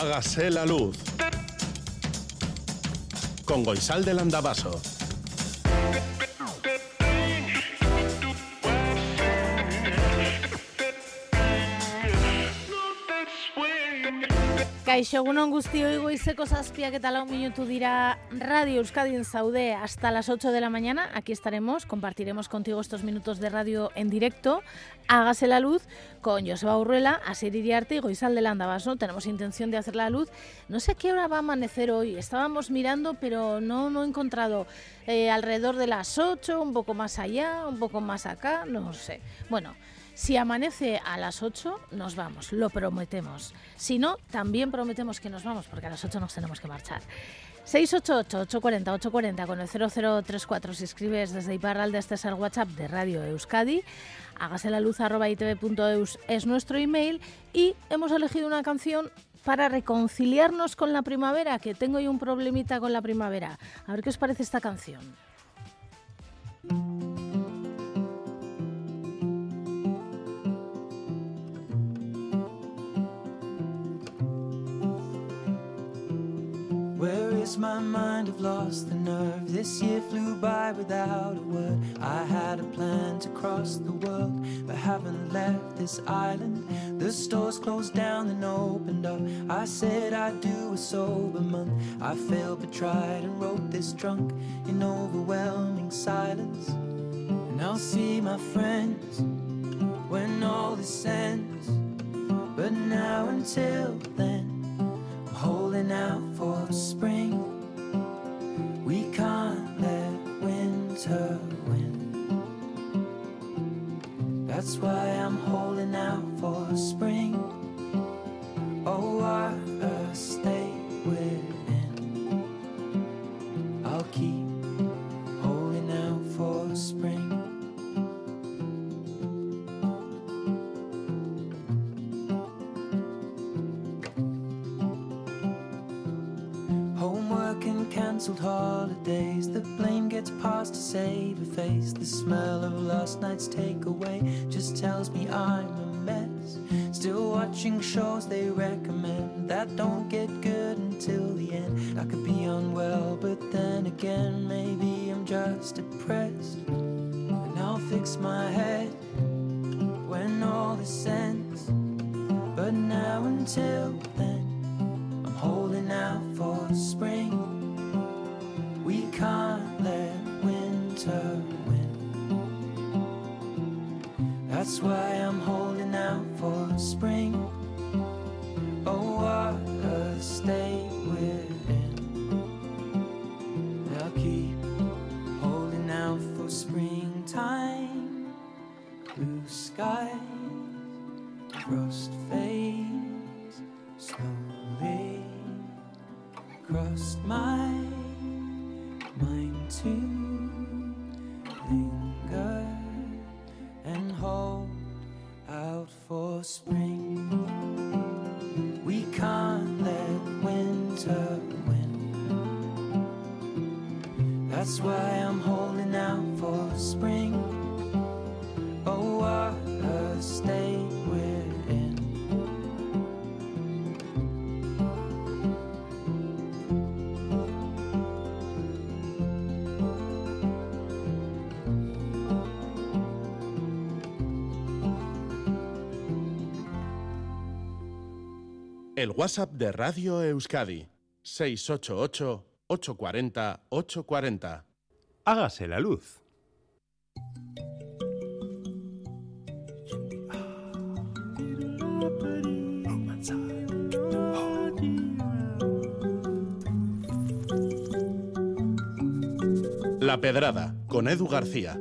Hágase la luz. Con Goisal del Andabaso. Kaixo, egunon guztioi goizeko zazpiak eta lau minutu dira Radio Euskadi en Saude hasta las 8 de la mañana. Aquí estaremos, compartiremos contigo estos minutos de radio en directo. Hágase la luz con Joseba Urruela, Asier Iriarte y Goizal de Landabaso. Tenemos intención de hacer la luz. No sé a qué hora va a amanecer hoy. Estábamos mirando, pero no, no he encontrado eh, alrededor de las 8, un poco más allá, un poco más acá, no sé. Bueno, si amanece a las 8, nos vamos, lo prometemos. Si no, también prometemos que nos vamos, porque a las 8 nos tenemos que marchar. 688-840-840 con el 0034 si escribes desde Iparralde, este es el WhatsApp de Radio Euskadi. Hágase la luz itv.eus es nuestro email y hemos elegido una canción para reconciliarnos con la primavera, que tengo yo un problemita con la primavera. A ver qué os parece esta canción. Where is my mind? I've lost the nerve. This year flew by without a word. I had a plan to cross the world, but haven't left this island. The stores closed down and opened up. I said I'd do a sober month. I failed but tried and wrote this drunk in overwhelming silence. And I'll see my friends when all this ends. But now until then I'm holding out spring. We can't let winter win. That's why I'm holding out for spring. El WhatsApp de Radio Euskadi. 688-840-840. Hágase la luz. La Pedrada, con Edu García.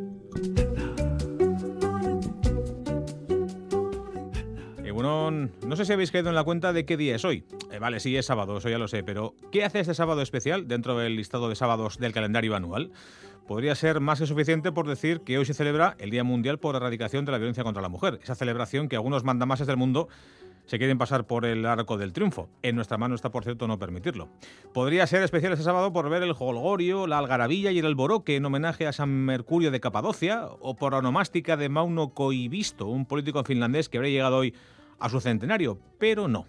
No sé si habéis caído en la cuenta de qué día es hoy. Eh, vale, sí, es sábado, eso ya lo sé, pero ¿qué hace este sábado especial dentro del listado de sábados del calendario anual? Podría ser más que suficiente por decir que hoy se celebra el Día Mundial por Erradicación de la Violencia contra la Mujer, esa celebración que algunos mandamases del mundo se quieren pasar por el arco del triunfo. En nuestra mano está, por cierto, no permitirlo. Podría ser especial este sábado por ver el jolgorio, la algarabilla y el alboroque en homenaje a San Mercurio de Capadocia o por la onomástica de Mauno Koivisto, un político finlandés que habría llegado hoy a su centenario, pero no.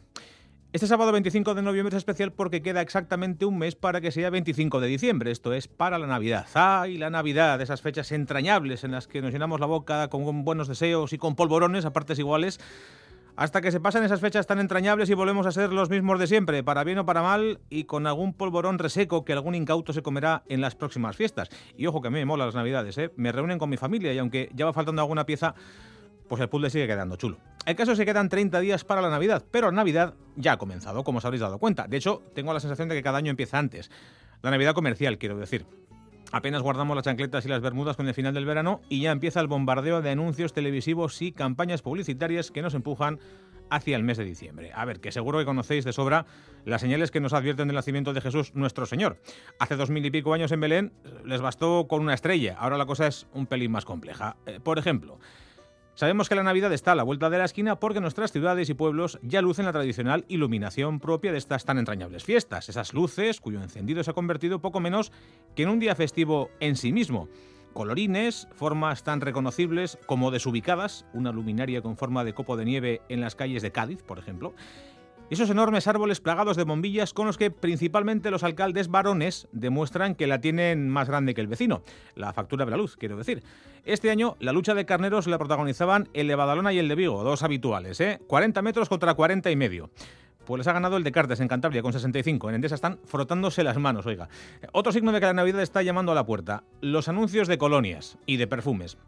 Este sábado 25 de noviembre es especial porque queda exactamente un mes para que sea 25 de diciembre, esto es para la Navidad. ¡Ay, la Navidad! Esas fechas entrañables en las que nos llenamos la boca con buenos deseos y con polvorones a partes iguales, hasta que se pasan esas fechas tan entrañables y volvemos a ser los mismos de siempre, para bien o para mal, y con algún polvorón reseco que algún incauto se comerá en las próximas fiestas. Y ojo que a mí me mola las Navidades, ¿eh? Me reúnen con mi familia y aunque ya va faltando alguna pieza, pues el puzzle sigue quedando chulo. El caso es que quedan 30 días para la Navidad, pero Navidad ya ha comenzado, como os habréis dado cuenta. De hecho, tengo la sensación de que cada año empieza antes. La Navidad comercial, quiero decir. Apenas guardamos las chancletas y las bermudas con el final del verano y ya empieza el bombardeo de anuncios televisivos y campañas publicitarias que nos empujan hacia el mes de diciembre. A ver, que seguro que conocéis de sobra las señales que nos advierten del nacimiento de Jesús nuestro Señor. Hace dos mil y pico años en Belén les bastó con una estrella, ahora la cosa es un pelín más compleja. Eh, por ejemplo, Sabemos que la Navidad está a la vuelta de la esquina porque nuestras ciudades y pueblos ya lucen la tradicional iluminación propia de estas tan entrañables fiestas, esas luces cuyo encendido se ha convertido poco menos que en un día festivo en sí mismo. Colorines, formas tan reconocibles como desubicadas, una luminaria con forma de copo de nieve en las calles de Cádiz, por ejemplo, esos enormes árboles plagados de bombillas con los que principalmente los alcaldes varones demuestran que la tienen más grande que el vecino. La factura de la luz, quiero decir. Este año la lucha de carneros la protagonizaban el de Badalona y el de Vigo, dos habituales, ¿eh? 40 metros contra 40 y medio. Pues les ha ganado el de Cartes en Cantabria con 65. En Endesa están frotándose las manos, oiga. Otro signo de que la Navidad está llamando a la puerta. Los anuncios de colonias y de perfumes.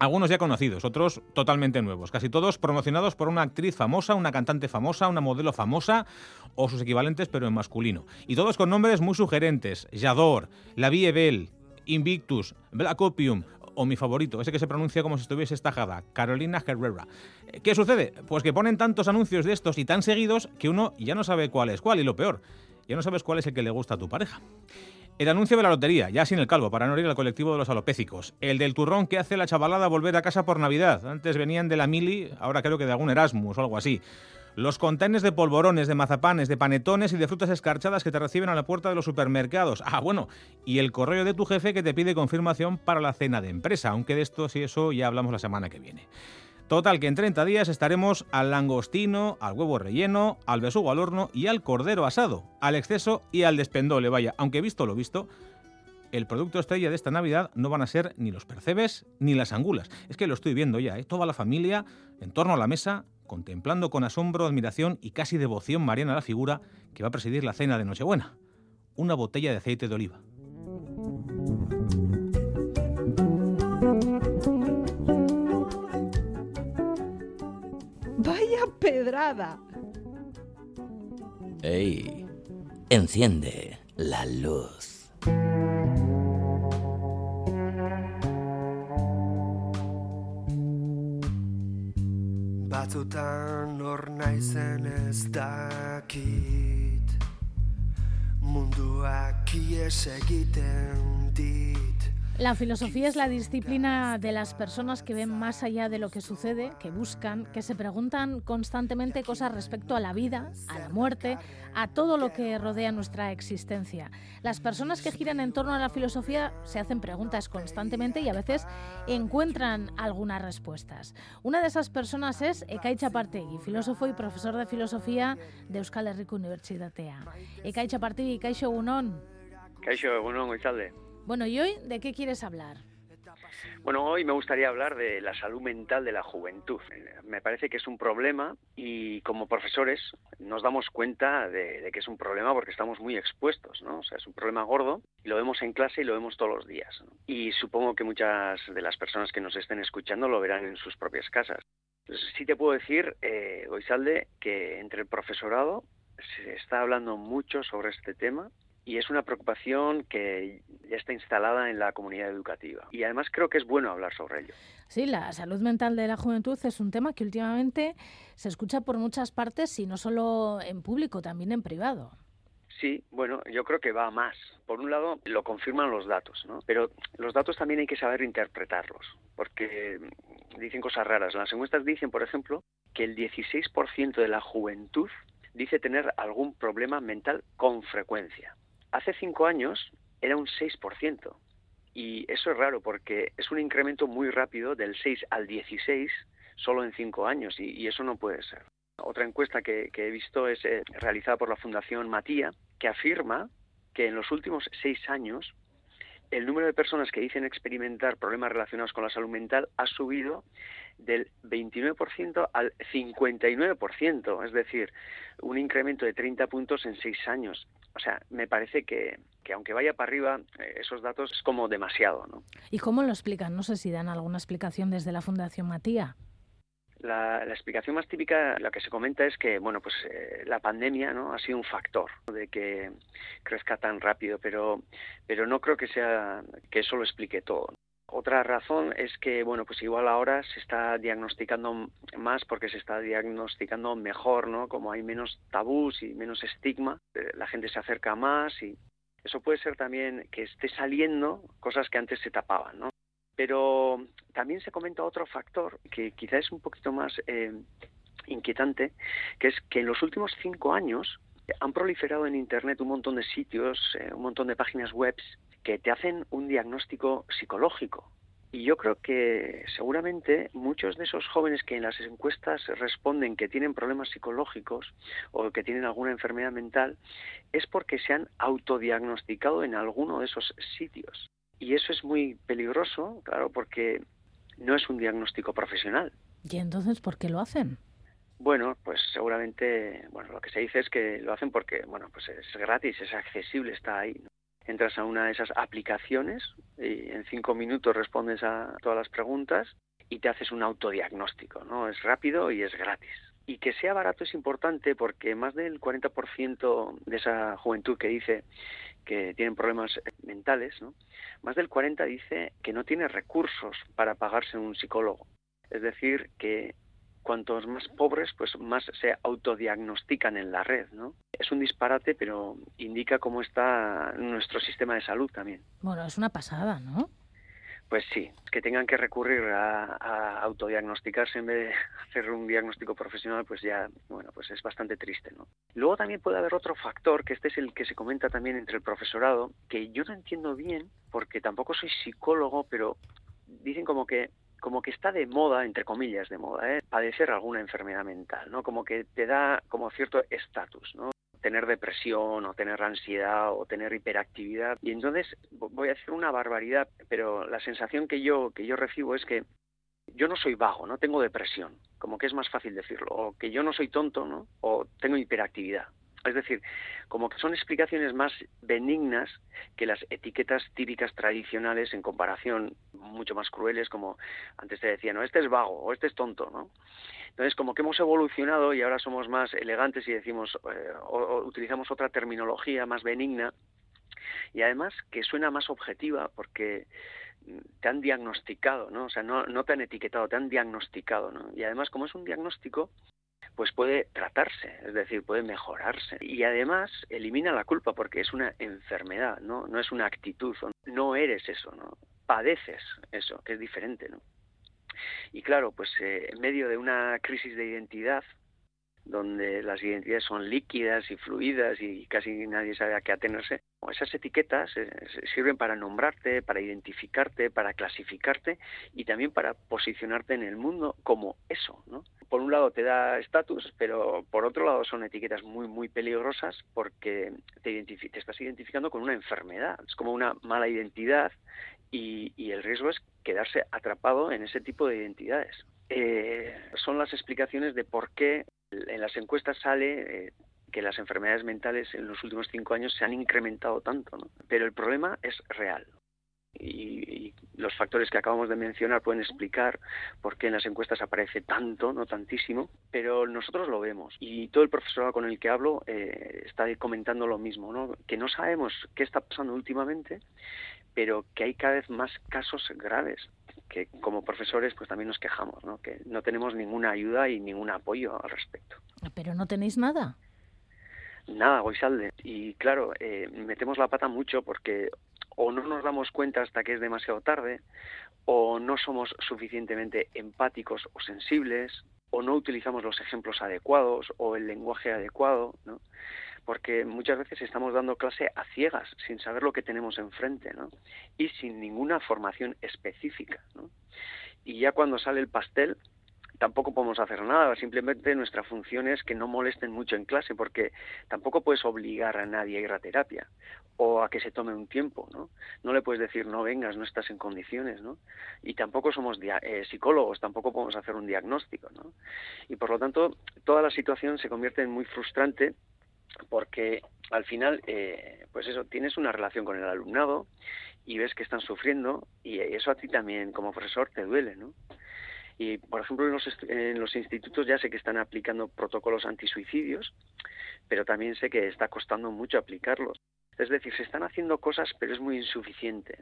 Algunos ya conocidos, otros totalmente nuevos, casi todos promocionados por una actriz famosa, una cantante famosa, una modelo famosa o sus equivalentes pero en masculino. Y todos con nombres muy sugerentes, Yador, La Vie Belle, Invictus, Black Opium o mi favorito, ese que se pronuncia como si estuviese estajada, Carolina Herrera. ¿Qué sucede? Pues que ponen tantos anuncios de estos y tan seguidos que uno ya no sabe cuál es cuál y lo peor, ya no sabes cuál es el que le gusta a tu pareja. El anuncio de la lotería, ya sin el calvo, para no ir al colectivo de los alopécicos. El del turrón que hace la chavalada volver a casa por Navidad. Antes venían de la mili, ahora creo que de algún Erasmus o algo así. Los containers de polvorones, de mazapanes, de panetones y de frutas escarchadas que te reciben a la puerta de los supermercados. Ah, bueno, y el correo de tu jefe que te pide confirmación para la cena de empresa, aunque de esto y eso ya hablamos la semana que viene. Total, que en 30 días estaremos al langostino, al huevo relleno, al besugo al horno y al cordero asado, al exceso y al despendole, vaya, aunque visto lo visto, el producto estrella de esta Navidad no van a ser ni los percebes ni las angulas. Es que lo estoy viendo ya, ¿eh? toda la familia en torno a la mesa, contemplando con asombro, admiración y casi devoción mariana la figura que va a presidir la cena de Nochebuena. Una botella de aceite de oliva. Vaya pedrada. ¡Ey! Enciende la luz. Batzutan hor naizen ez dakit Munduak ies egiten dit La filosofía es la disciplina de las personas que ven más allá de lo que sucede, que buscan, que se preguntan constantemente cosas respecto a la vida, a la muerte, a todo lo que rodea nuestra existencia. Las personas que giran en torno a la filosofía se hacen preguntas constantemente y a veces encuentran algunas respuestas. Una de esas personas es Ekai Chapartegui, filósofo y profesor de filosofía de Euskal Herriko Unibertsitatea. Ekai Chapartegui, Kaixo Egunon. Kaixo Egunon, Goizalde. Bueno, ¿y hoy de qué quieres hablar? Bueno, hoy me gustaría hablar de la salud mental de la juventud. Me parece que es un problema y como profesores nos damos cuenta de, que es un problema porque estamos muy expuestos, ¿no? O sea, es un problema gordo y lo vemos en clase y lo vemos todos los días. Y supongo que muchas de las personas que nos estén escuchando lo verán en sus propias casas. sí te puedo decir, eh, Goizalde, que entre el profesorado se está hablando mucho sobre este tema y es una preocupación que ya está instalada en la comunidad educativa. Y además creo que es bueno hablar sobre ello. Sí, la salud mental de la juventud es un tema que últimamente se escucha por muchas partes y no solo en público, también en privado. Sí, bueno, yo creo que va más. Por un lado, lo confirman los datos, ¿no? Pero los datos también hay que saber interpretarlos, porque dicen cosas raras. Las encuestas dicen, por ejemplo, que el 16% de la juventud dice tener algún problema mental con frecuencia. Hace cinco años era un 6%. Y eso es raro porque es un incremento muy rápido del 6 al 16 solo en cinco años y, eso no puede ser. Otra encuesta que, he visto es eh, realizada por la Fundación Matía, que afirma que en los últimos seis años el número de personas que dicen experimentar problemas relacionados con la salud mental ha subido del 29% al 59%, es decir, un incremento de 30 puntos en seis años. O sea, me parece que, que aunque vaya para arriba, eh, esos datos es como demasiado. ¿no? ¿Y cómo lo explican? No sé si dan alguna explicación desde la Fundación Matía. La, explicación más típica, la que se comenta es que, bueno, pues eh, la pandemia, ¿no? Ha sido un factor de que crezca tan rápido, pero, pero no creo que sea que eso lo explique todo. Otra razón es que, bueno, pues igual ahora se está diagnosticando más porque se está diagnosticando mejor, ¿no? Como hay menos tabús y menos estigma, eh, la gente se acerca más y eso puede ser también que esté saliendo cosas que antes se tapaban, ¿no? Pero también se comenta otro factor que quizá es un poquito más eh, inquietante, que es que en los últimos cinco años han proliferado en Internet un montón de sitios, eh, un montón de páginas web que te hacen un diagnóstico psicológico. Y yo creo que seguramente muchos de esos jóvenes que en las encuestas responden que tienen problemas psicológicos o que tienen alguna enfermedad mental es porque se han autodiagnosticado en alguno de esos sitios. Y eso es muy peligroso, claro, porque no es un diagnóstico profesional. ¿Y entonces por qué lo hacen? Bueno, pues seguramente, bueno, lo que se dice es que lo hacen porque, bueno, pues es gratis, es accesible, está ahí. Entras a una de esas aplicaciones y en cinco minutos respondes a todas las preguntas y te haces un autodiagnóstico, ¿no? Es rápido y es gratis. Y que sea barato es importante porque más del 40% de esa juventud que dice que tienen problemas mentales, ¿no? más del 40 dice que no tiene recursos para pagarse un psicólogo. Es decir, que cuantos más pobres, pues más se autodiagnostican en la red, ¿no? Es un disparate, pero indica cómo está nuestro sistema de salud también. Bueno, es una pasada, ¿no? Pues sí, que tengan que recurrir a, autodiagnosticarse en vez de hacer un diagnóstico profesional, pues ya, bueno, pues es bastante triste, ¿no? Luego también puede haber otro factor, que este es el que se comenta también entre el profesorado, que yo no entiendo bien, porque tampoco soy psicólogo, pero dicen como que como que está de moda, entre comillas de moda, ¿eh? padecer alguna enfermedad mental, ¿no? Como que te da como cierto estatus, ¿no? tener depresión o tener ansiedad o tener hiperactividad y entonces voy a hacer una barbaridad pero la sensación que yo que yo recibo es que yo no soy vago no tengo depresión como que es más fácil decirlo o que yo no soy tonto no o tengo hiperactividad es decir, como que son explicaciones más benignas que las etiquetas típicas tradicionales en comparación mucho más crueles, como antes te decía, no, este es vago o este es tonto, ¿no? Entonces, como que hemos evolucionado y ahora somos más elegantes y decimos, eh, o, utilizamos otra terminología más benigna y además que suena más objetiva porque te han diagnosticado, ¿no? O sea, no, no te han etiquetado, te han diagnosticado, ¿no? Y además, como es un diagnóstico, pues puede tratarse, es decir, puede mejorarse. Y además elimina la culpa porque es una enfermedad, ¿no? No es una actitud, no eres eso, ¿no? Padeces eso, que es diferente, ¿no? Y claro, pues eh, en medio de una crisis de identidad, donde las identidades son líquidas y fluidas y casi nadie sabe a qué atenerse, esas etiquetas eh, sirven para nombrarte, para identificarte, para clasificarte y también para posicionarte en el mundo como eso, ¿no? Por un lado te da estatus, pero por otro lado son etiquetas muy, muy peligrosas porque te, te estás identificando con una enfermedad. Es como una mala identidad y, el riesgo es quedarse atrapado en ese tipo de identidades. Eh, son las explicaciones de por qué en las encuestas sale eh, que las enfermedades mentales en los últimos cinco años se han incrementado tanto, ¿no? pero el problema es real. Y, los factores que acabamos de mencionar pueden explicar por qué en las encuestas aparece tanto, no tantísimo, pero nosotros lo vemos. Y todo el profesorado con el que hablo eh, está comentando lo mismo, ¿no? que no sabemos qué está pasando últimamente pero que hay cada vez más casos graves que como profesores pues también nos quejamos, ¿no? que no tenemos ninguna ayuda y ningún apoyo al respecto. Pero no tenéis nada. Nada, Goisalde. Y claro, eh, metemos la pata mucho porque o no nos damos cuenta hasta que es demasiado tarde, o no somos suficientemente empáticos o sensibles, o no utilizamos los ejemplos adecuados o el lenguaje adecuado, ¿no? Porque muchas veces estamos dando clase a ciegas, sin saber lo que tenemos enfrente, ¿no? Y sin ninguna formación específica, ¿no? Y ya cuando sale el pastel, tampoco podemos hacer nada, simplemente nuestra función es que no molesten mucho en clase, porque tampoco puedes obligar a nadie a ir a terapia o a que se tome un tiempo, ¿no? No le puedes decir, no vengas, no estás en condiciones, ¿no? Y tampoco somos eh, psicólogos, tampoco podemos hacer un diagnóstico, ¿no? Y por lo tanto, toda la situación se convierte en muy frustrante porque al final, eh, pues eso, tienes una relación con el alumnado y ves que están sufriendo y eso a ti también como profesor te duele, ¿no? Y, por ejemplo, en los, en los institutos ya sé que están aplicando protocolos antisuicidios, pero también sé que está costando mucho aplicarlos. Es decir, se están haciendo cosas, pero es muy insuficiente.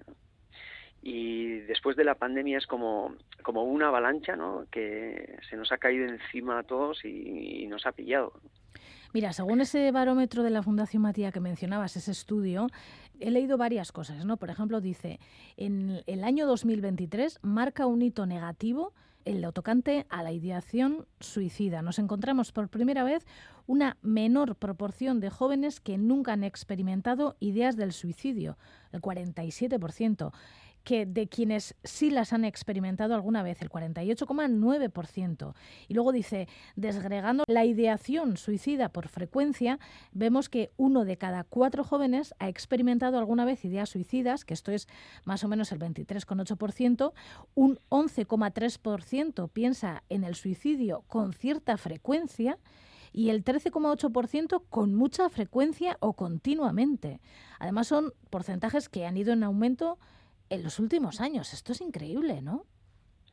Y después de la pandemia es como, como una avalancha ¿no? que se nos ha caído encima a todos y, nos ha pillado. Mira, según ese barómetro de la Fundación Matías que mencionabas, ese estudio, he leído varias cosas, ¿no? Por ejemplo, dice, en el año 2023 marca un hito negativo en lo tocante a la ideación suicida. Nos encontramos por primera vez una menor proporción de jóvenes que nunca han experimentado ideas del suicidio, el 47% que de quienes sí las han experimentado alguna vez, el 48,9%. Y luego dice, desgregando la ideación suicida por frecuencia, vemos que uno de cada cuatro jóvenes ha experimentado alguna vez ideas suicidas, que esto es más o menos el 23,8%, un 11,3% piensa en el suicidio con cierta frecuencia, y el 13,8% con mucha frecuencia o continuamente. Además son porcentajes que han ido en aumento en los últimos años. Esto es increíble, ¿no?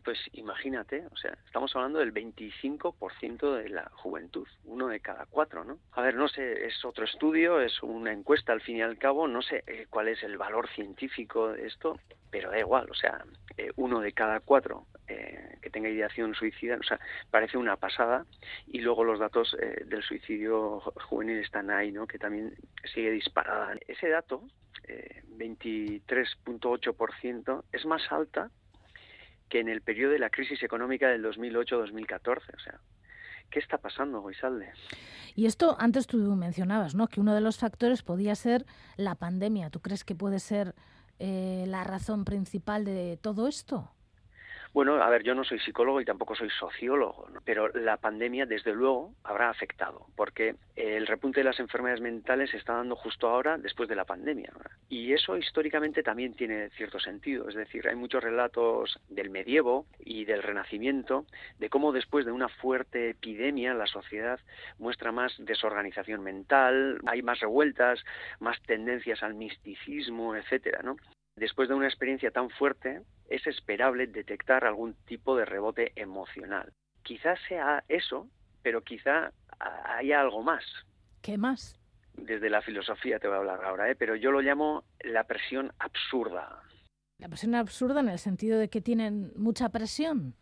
Pues imagínate, o sea, estamos hablando del 25% de la juventud, uno de cada cuatro, ¿no? A ver, no sé, es otro estudio, es una encuesta al fin y al cabo, no sé eh, cuál es el valor científico de esto, pero da igual, o sea, eh, uno de cada cuatro eh, que tenga ideación suicida, o sea, parece una pasada, y luego los datos del suicidio juvenil están ahí, ¿no? Que también sigue disparada. Ese dato 23.8%, es más alta que en el periodo de la crisis económica del 2008-2014. O sea, ¿qué está pasando, Goisalde? Y esto antes tú mencionabas, ¿no? Que uno de los factores podía ser la pandemia. ¿Tú crees que puede ser eh, la razón principal de todo esto? Bueno, a ver, yo no soy psicólogo y tampoco soy sociólogo, pero la pandemia desde luego habrá afectado, porque el repunte de las enfermedades mentales se está dando justo ahora después de la pandemia. Y eso históricamente también tiene cierto sentido, es decir, hay muchos relatos del medievo y del renacimiento de cómo después de una fuerte epidemia la sociedad muestra más desorganización mental, hay más revueltas, más tendencias al misticismo, etcétera, ¿no? Después de una experiencia tan fuerte, es esperable detectar algún tipo de rebote emocional. Quizás sea eso, pero quizá haya algo más. ¿Qué más? Desde la filosofía te voy a hablar ahora, ¿eh? pero yo lo llamo la presión absurda. La presión absurda en el sentido de que tienen mucha presión.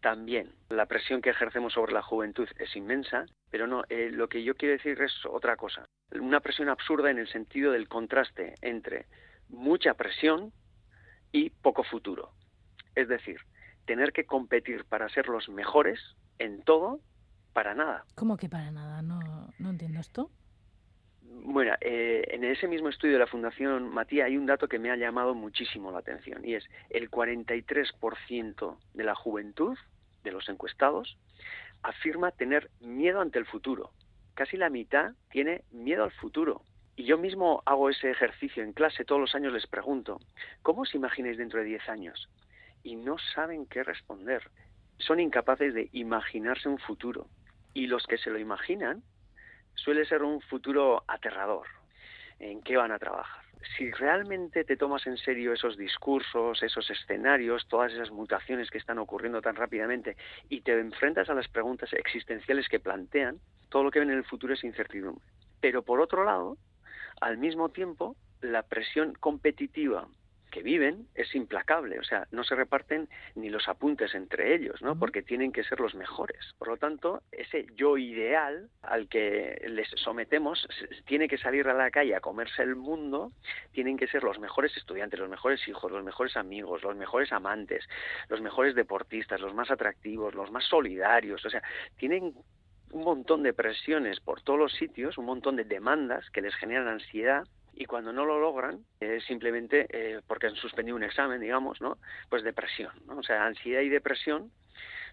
También, la presión que ejercemos sobre la juventud es inmensa, pero no, eh, lo que yo quiero decir es otra cosa. Una presión absurda en el sentido del contraste entre mucha presión y poco futuro. Es decir, tener que competir para ser los mejores en todo, para nada. ¿Cómo que para nada? No, no entiendo esto. Bueno, eh, en ese mismo estudio de la Fundación Matías hay un dato que me ha llamado muchísimo la atención y es el 43% de la juventud, de los encuestados, afirma tener miedo ante el futuro. Casi la mitad tiene miedo al futuro. Y yo mismo hago ese ejercicio en clase, todos los años les pregunto, ¿cómo os imagináis dentro de 10 años? Y no saben qué responder. Son incapaces de imaginarse un futuro. Y los que se lo imaginan suele ser un futuro aterrador. ¿En qué van a trabajar? Si realmente te tomas en serio esos discursos, esos escenarios, todas esas mutaciones que están ocurriendo tan rápidamente y te enfrentas a las preguntas existenciales que plantean, todo lo que ven en el futuro es incertidumbre. Pero por otro lado, al mismo tiempo, la presión competitiva que viven es implacable, o sea, no se reparten ni los apuntes entre ellos, ¿no? Porque tienen que ser los mejores. Por lo tanto, ese yo ideal al que les sometemos tiene que salir a la calle a comerse el mundo, tienen que ser los mejores estudiantes, los mejores hijos, los mejores amigos, los mejores amantes, los mejores deportistas, los más atractivos, los más solidarios, o sea, tienen un montón de presiones por todos los sitios, un montón de demandas que les generan ansiedad y cuando no lo logran es simplemente eh, porque han suspendido un examen, digamos, ¿no? Pues depresión. O sea, ansiedad y depresión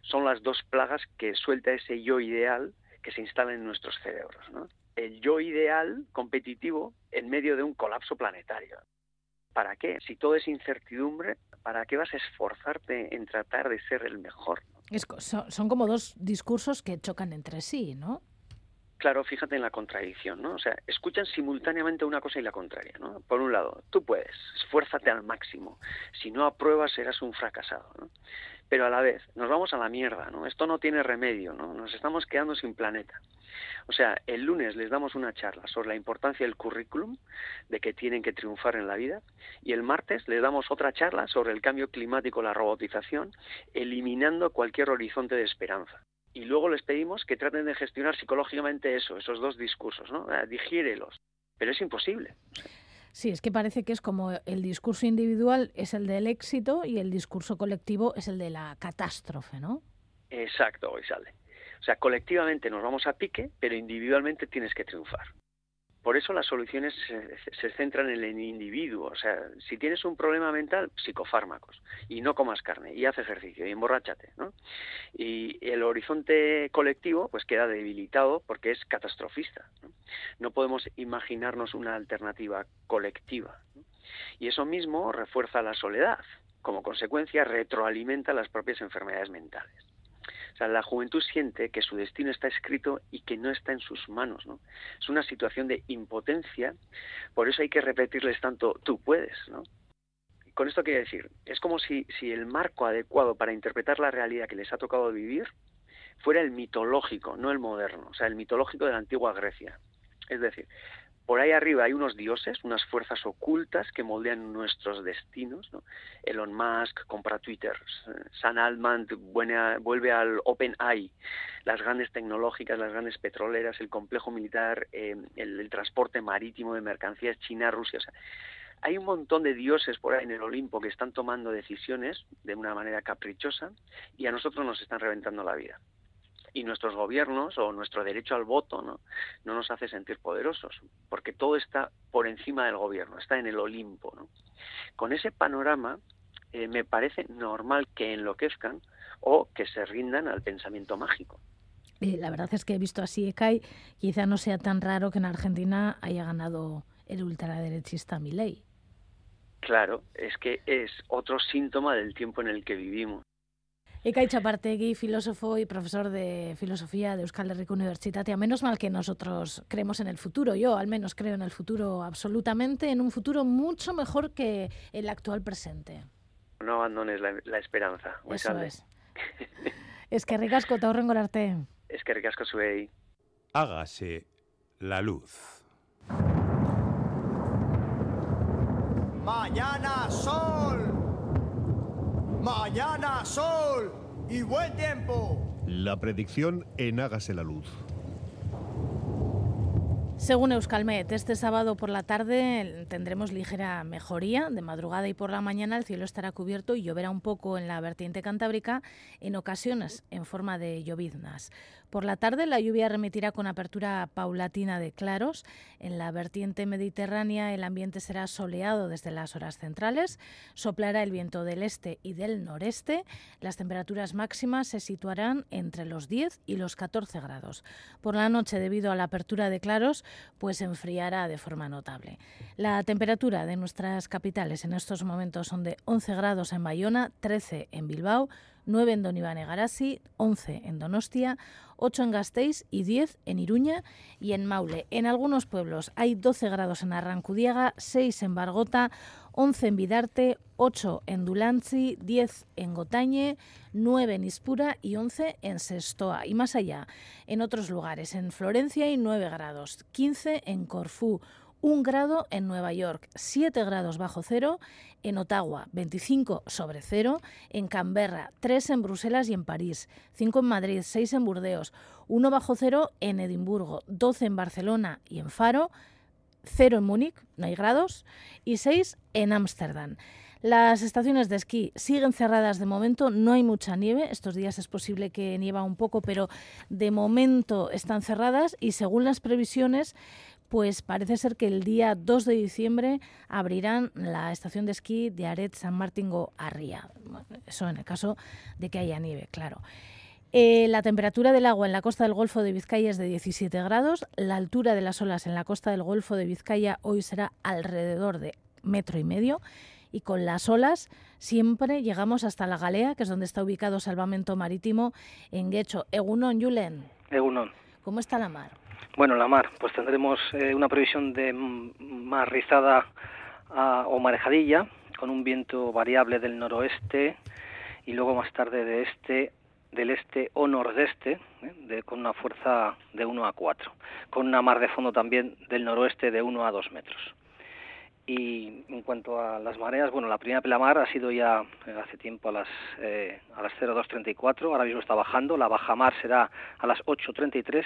son las dos plagas que suelta ese yo ideal que se instala en nuestros cerebros. ¿no? El yo ideal competitivo en medio de un colapso planetario. ¿Para qué? Si todo es incertidumbre, ¿para qué vas a esforzarte en tratar de ser el mejor? Es, son como dos discursos que chocan entre sí, ¿no? claro, fíjate en la contradicción, ¿no? O sea, escuchan simultáneamente una cosa y la contraria, ¿no? Por un lado, tú puedes, esfuérzate al máximo. Si no apruebas, serás un fracasado, ¿no? Pero a la vez, nos vamos a la mierda, ¿no? Esto no tiene remedio, ¿no? Nos estamos quedando sin planeta. O sea, el lunes les damos una charla sobre la importancia del currículum, de que tienen que triunfar en la vida, y el martes les damos otra charla sobre el cambio climático, la robotización, eliminando cualquier horizonte de esperanza y luego les pedimos que traten de gestionar psicológicamente eso, esos dos discursos, ¿no? Eh, Digiérelos. Pero es imposible. Sí, es que parece que es como el discurso individual es el del éxito y el discurso colectivo es el de la catástrofe, ¿no? Exacto, hoy sale. O sea, colectivamente nos vamos a pique, pero individualmente tienes que triunfar. Por eso las soluciones se, centran en el individuo. O sea, si tienes un problema mental, psicofármacos. Y no comas carne, y haz ejercicio, y emborráchate. ¿no? Y el horizonte colectivo pues queda debilitado porque es catastrofista. No, no podemos imaginarnos una alternativa colectiva. Y eso mismo refuerza la soledad. Como consecuencia, retroalimenta las propias enfermedades mentales. O sea, la juventud siente que su destino está escrito y que no está en sus manos, ¿no? Es una situación de impotencia, por eso hay que repetirles tanto, tú puedes, ¿no? Con esto quiero decir, es como si, si el marco adecuado para interpretar la realidad que les ha tocado vivir fuera el mitológico, no el moderno, o sea, el mitológico de la antigua Grecia. Es decir, por ahí arriba hay unos dioses, unas fuerzas ocultas que moldean nuestros destinos. ¿no? Elon Musk compra Twitter, San Altman vuelve al OpenAI, las grandes tecnológicas, las grandes petroleras, el complejo militar, eh, el, transporte marítimo de mercancías, China, Rusia. O sea, hay un montón de dioses por ahí en el Olimpo que están tomando decisiones de una manera caprichosa y a nosotros nos están reventando la vida y nuestros gobiernos o nuestro derecho al voto ¿no? no nos hace sentir poderosos, porque todo está por encima del gobierno, está en el Olimpo. ¿no? Con ese panorama eh, me parece normal que enloquezcan o que se rindan al pensamiento mágico. la verdad es que he visto así ECAI, quizá no sea tan raro que en Argentina haya ganado el ultraderechista Milei. Claro, es que es otro síntoma del tiempo en el que vivimos. Eka Chapartegui, filósofo y profesor de filosofía de Euskal Herriko Universitate. A menos mal que nosotros creemos en el futuro. Yo al menos creo en el futuro absolutamente, en un futuro mucho mejor que el actual presente. No abandones la, esperanza. Eso es. es que ricasco, te arte. Es que ricasco suei. Hágase la luz. Mañana sol Mañana sol y buen tiempo. La predicción en Hágase la Luz. Según Euskalmet, este sábado por la tarde tendremos ligera mejoría. De madrugada y por la mañana el cielo estará cubierto y lloverá un poco en la vertiente cantábrica, en ocasiones en forma de lloviznas. Por la tarde la lluvia remitirá con apertura paulatina de claros. En la vertiente mediterránea el ambiente será soleado desde las horas centrales. Soplará el viento del este y del noreste. Las temperaturas máximas se situarán entre los 10 y los 14 grados. Por la noche, debido a la apertura de claros, pues enfriará de forma notable. La temperatura de nuestras capitales en estos momentos son de 11 grados en Bayona, 13 en Bilbao, 9 en Don Iván 11 en Donostia, 8 en Gasteiz y 10 en Iruña y en Maule. En algunos pueblos hay 12 grados en Arrancudiaga, 6 en Bargota, 11 en Vidarte, 8 en Dulantzi, 10 en Gotañe, 9 en Ispura y 11 en Sestoa. Y más allá, en otros lugares, en Florencia hay 9 grados, 15 en Corfú, 1 grado en Nueva York, 7 grados bajo cero, en Ottawa 25 sobre cero, en Canberra 3 en Bruselas y en París, 5 en Madrid, 6 en Burdeos, 1 bajo cero en Edimburgo, 12 en Barcelona y en Faro, 0 en Múnich, no hay grados, y 6 en Ámsterdam. Las estaciones de esquí siguen cerradas de momento, no hay mucha nieve, estos días es posible que nieva un poco, pero de momento están cerradas y según las previsiones pues parece ser que el día 2 de diciembre abrirán la estación de esquí de Aret San Martingo Arría. Eso en el caso de que haya nieve, claro. Eh, la temperatura del agua en la costa del Golfo de Vizcaya es de 17 grados. La altura de las olas en la costa del Golfo de Vizcaya hoy será alrededor de metro y medio. Y con las olas siempre llegamos hasta la Galea, que es donde está ubicado Salvamento Marítimo en Guecho. Egunon, Julen. Egunon. ¿Cómo está la mar? Bueno, la mar, pues tendremos eh, una previsión de mar rizada ah, o marejadilla, con un viento variable del noroeste y luego más tarde de este del este o nordeste, ¿eh? con una fuerza de 1 a 4, con una mar de fondo también del noroeste de 1 a 2 metros. Y en cuanto a las mareas, bueno, la primera pleamar ha sido ya eh, hace tiempo a las, a las 02.34, ahora mismo está bajando, la bajamar será a las 8.33,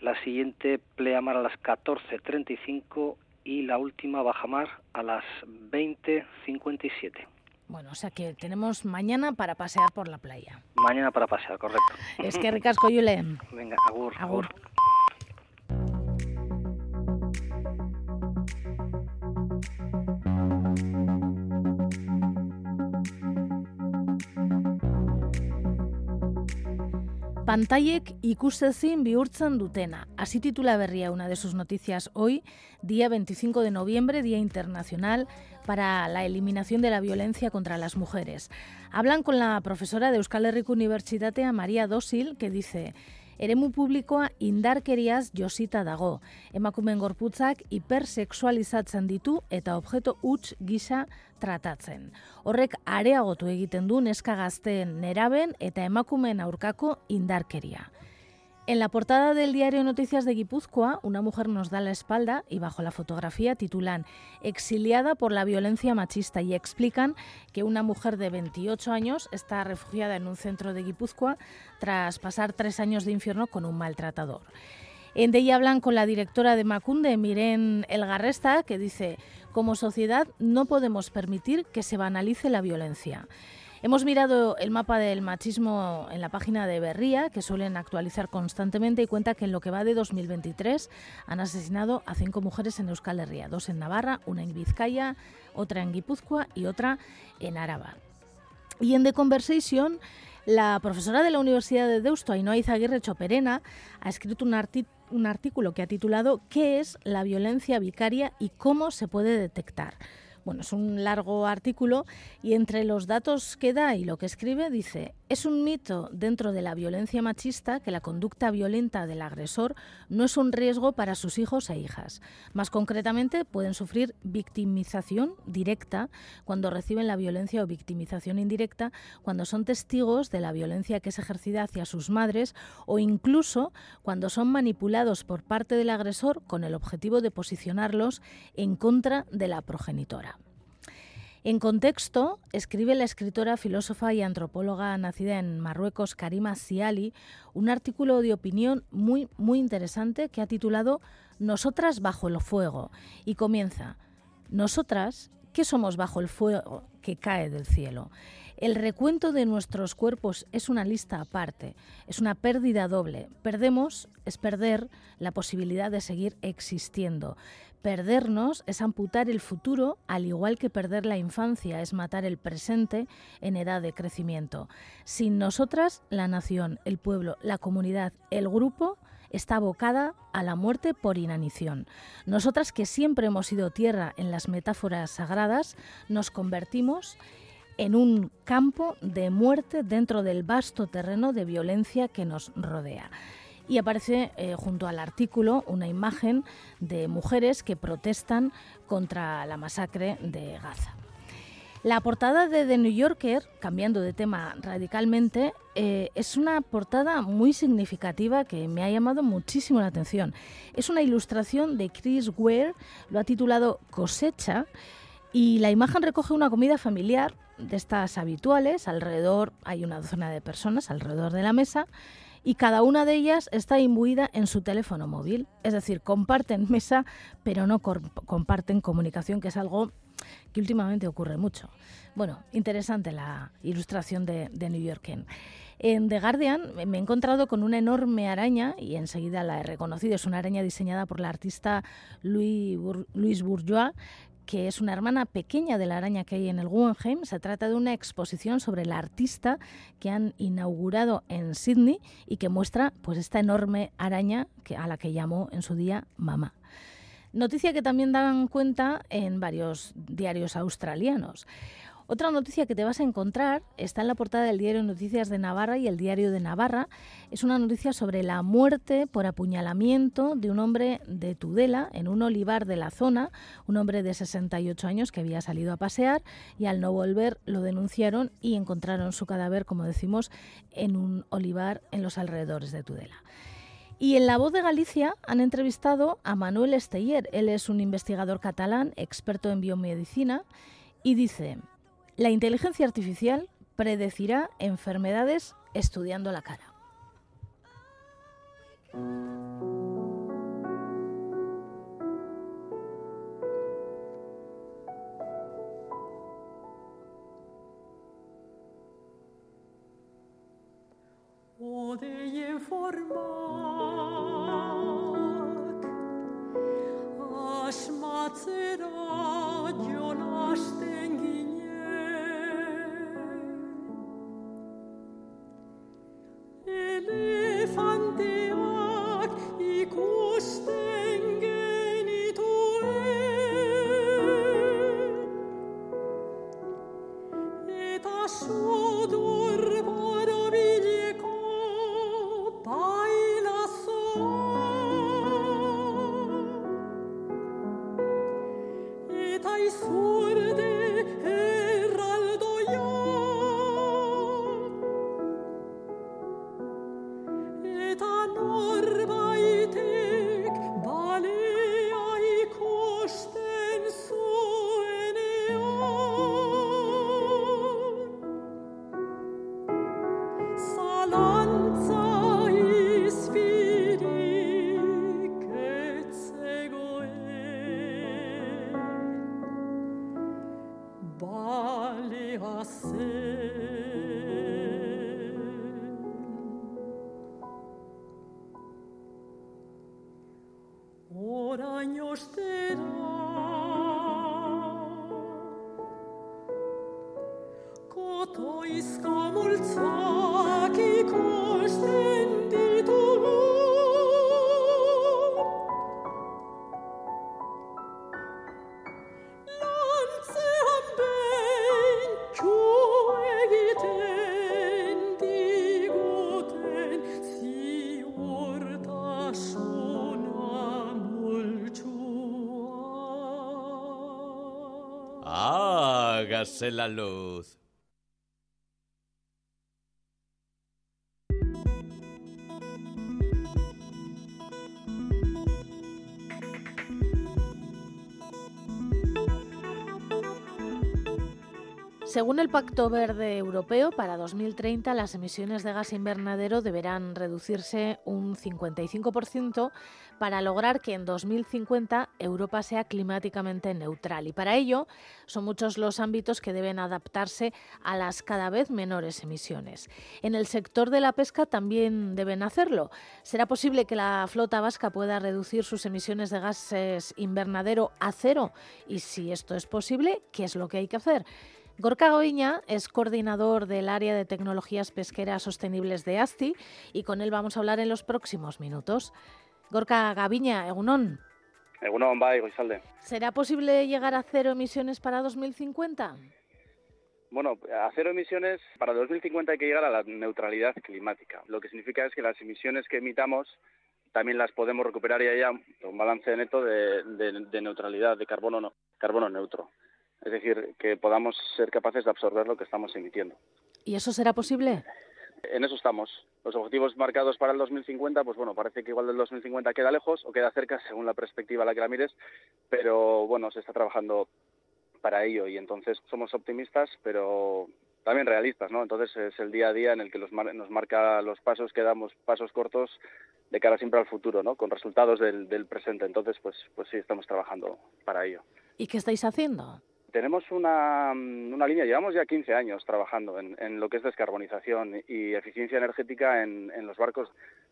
la siguiente pleamar a las 14.35 y la última bajamar a las 20.57. Bueno, o sea que tenemos mañana para pasear por la playa. Mañana para pasear, correcto. Es que ricasco, Yule. Venga, agur. Agur. Pantaiek ikustezin bihurtzen dutena. Así titula Berría una de sus noticias hoy, día 25 de noviembre, Día Internacional para la Eliminación de la Violencia contra las Mujeres. Hablan con la profesora de Euskal Herriko Unibertsitatea, María Dosil, que dice... Eremu publikoa indarkeriaz josita dago. Emakumen gorputzak hipersexualizatzen ditu eta objeto huts gisa tratatzen. Horrek areagotu egiten du neska gazteen neraben eta emakumen aurkako indarkeria. En la portada del diario Noticias de Guipúzcoa, una mujer nos da la espalda y bajo la fotografía titulan Exiliada por la violencia machista y explican que una mujer de 28 años está refugiada en un centro de Guipúzcoa tras pasar tres años de infierno con un maltratador. En de ella hablan con la directora de Macunde, Miren Elgarresta, que dice, como sociedad no podemos permitir que se banalice la violencia. Hemos mirado el mapa del machismo en la página de Berría, que suelen actualizar constantemente, y cuenta que en lo que va de 2023 han asesinado a cinco mujeres en Euskal Herria, dos en Navarra, una en Vizcaya, otra en Guipúzcoa y otra en Araba. Y en The Conversation, la profesora de la Universidad de Deusto, Ainhoa Izaguirre Choperena, ha escrito un, un artículo que ha titulado ¿Qué es la violencia vicaria y cómo se puede detectar? Bueno, es un largo artículo y entre los datos que da y lo que escribe dice, es un mito dentro de la violencia machista que la conducta violenta del agresor no es un riesgo para sus hijos e hijas. Más concretamente, pueden sufrir victimización directa cuando reciben la violencia o victimización indirecta cuando son testigos de la violencia que es ejercida hacia sus madres o incluso cuando son manipulados por parte del agresor con el objetivo de posicionarlos en contra de la progenitora. En contexto, escribe la escritora, filósofa y antropóloga nacida en Marruecos, Karima Siali, un artículo de opinión muy, muy interesante que ha titulado Nosotras bajo el fuego y comienza, Nosotras, ¿qué somos bajo el fuego que cae del cielo? El recuento de nuestros cuerpos es una lista aparte, es una pérdida doble. Perdemos es perder la posibilidad de seguir existiendo. Perdernos es amputar el futuro, al igual que perder la infancia es matar el presente en edad de crecimiento. Sin nosotras, la nación, el pueblo, la comunidad, el grupo está abocada a la muerte por inanición. Nosotras que siempre hemos sido tierra en las metáforas sagradas, nos convertimos en un campo de muerte dentro del vasto terreno de violencia que nos rodea y aparece eh, junto al artículo una imagen de mujeres que protestan contra la masacre de Gaza. La portada de The New Yorker, cambiando de tema radicalmente, eh, es una portada muy significativa que me ha llamado muchísimo la atención. Es una ilustración de Chris Ware, lo ha titulado Cosecha, y la imagen recoge una comida familiar de estas habituales, alrededor hay una docena de personas alrededor de la mesa, y cada una de ellas está imbuida en su teléfono móvil. Es decir, comparten mesa, pero no comparten comunicación, que es algo que últimamente ocurre mucho. Bueno, interesante la ilustración de, New York. En The Guardian me he encontrado con una enorme araña y enseguida la he reconocido. Es una araña diseñada por la artista Louis Bourgeois que es una hermana pequeña de la araña que hay en el Guggenheim. Se trata de una exposición sobre la artista que han inaugurado en Sydney y que muestra pues esta enorme araña que, a la que llamó en su día mamá. Noticia que también dan cuenta en varios diarios australianos. Otra noticia que te vas a encontrar está en la portada del diario Noticias de Navarra y el diario de Navarra. Es una noticia sobre la muerte por apuñalamiento de un hombre de Tudela en un olivar de la zona, un hombre de 68 años que había salido a pasear y al no volver lo denunciaron y encontraron su cadáver, como decimos, en un olivar en los alrededores de Tudela. Y en La Voz de Galicia han entrevistado a Manuel Esteller. Él es un investigador catalán, experto en biomedicina, y dice, la inteligencia artificial predecirá enfermedades estudiando la cara. elefante ak ikusten hágase la luz. Según el Pacto Verde Europeo, para 2030 las emisiones de gas invernadero deberán reducirse un 55% para lograr que en 2050 Europa sea climáticamente neutral. Y para ello son muchos los ámbitos que deben adaptarse a las cada vez menores emisiones. En el sector de la pesca también deben hacerlo. ¿Será posible que la flota vasca pueda reducir sus emisiones de gases invernadero a cero? Y si esto es posible, ¿qué es lo que hay que hacer? Gorka Goiña es coordinador del área de tecnologías pesqueras sostenibles de ASTI y con él vamos a hablar en los próximos minutos. Gorka Gaviña, Egunon. Egunon, bye, Goizalde. ¿Será posible llegar a cero emisiones para 2050? Bueno, a cero emisiones para 2050 hay que llegar a la neutralidad climática. Lo que significa es que las emisiones que emitamos también las podemos recuperar y haya un balance neto de, de neutralidad, de carbono, no, carbono neutro. Es decir, que podamos ser capaces de absorber lo que estamos emitiendo. ¿Y eso será posible? En eso estamos. Los objetivos marcados para el 2050, pues bueno, parece que igual del 2050 queda lejos o queda cerca según la perspectiva a la que la mires, pero bueno, se está trabajando para ello y entonces somos optimistas, pero también realistas, ¿no? Entonces es el día a día en el que nos marca los pasos que damos, pasos cortos de cara siempre al futuro, ¿no? Con resultados del, del presente. Entonces, pues, pues sí, estamos trabajando para ello. ¿Y qué estáis haciendo? Tenemos una, una línea, llevamos ya 15 años trabajando en, en lo que es descarbonización y eficiencia energética en, los barcos